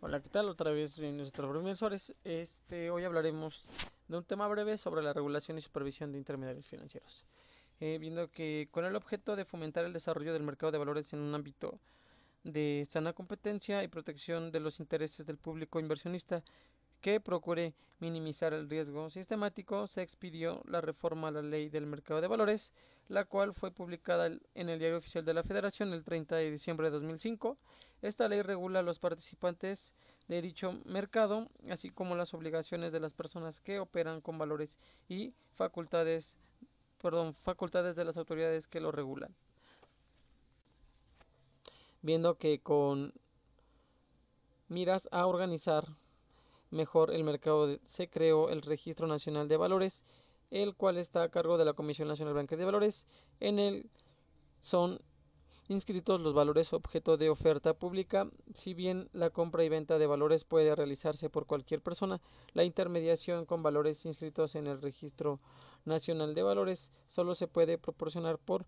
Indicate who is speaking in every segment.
Speaker 1: Hola, ¿qué tal? Otra vez nuestros profesores. Este, hoy hablaremos de un tema breve sobre la regulación y supervisión de intermediarios financieros. Eh, viendo que con el objeto de fomentar el desarrollo del mercado de valores en un ámbito de sana competencia y protección de los intereses del público inversionista, que procure minimizar el riesgo sistemático, se expidió la reforma a la Ley del Mercado de Valores, la cual fue publicada en el Diario Oficial de la Federación el 30 de diciembre de 2005. Esta ley regula a los participantes de dicho mercado, así como las obligaciones de las personas que operan con valores y facultades, perdón, facultades de las autoridades que lo regulan. Viendo que con miras a organizar mejor el mercado se creó el Registro Nacional de Valores, el cual está a cargo de la Comisión Nacional Bancaria de Valores. En él son inscritos los valores objeto de oferta pública. Si bien la compra y venta de valores puede realizarse por cualquier persona, la intermediación con valores inscritos en el Registro Nacional de Valores solo se puede proporcionar por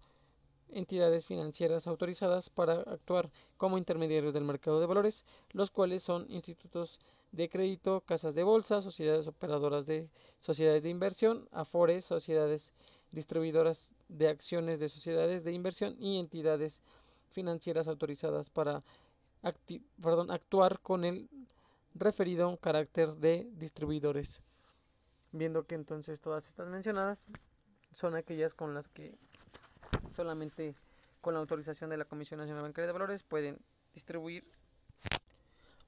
Speaker 1: entidades financieras autorizadas para actuar como intermediarios del mercado de valores, los cuales son institutos de crédito, casas de bolsa, sociedades operadoras de sociedades de inversión, afores, sociedades distribuidoras de acciones de sociedades de inversión y entidades financieras autorizadas para actuar con el referido carácter de distribuidores. Viendo que entonces todas estas mencionadas son aquellas con las que solamente con la autorización de la Comisión Nacional Bancaria de Valores pueden distribuir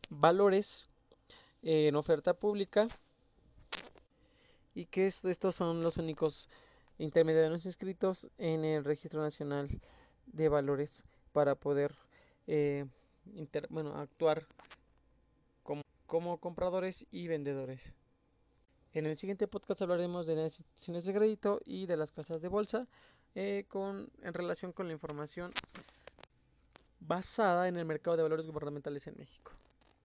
Speaker 1: valores en oferta pública y que estos son los únicos intermediarios inscritos en el Registro Nacional de Valores para poder eh, bueno, actuar como, como compradores y vendedores. En el siguiente podcast hablaremos de las instituciones de crédito y de las casas de bolsa eh, con, en relación con la información basada en el mercado de valores gubernamentales en México.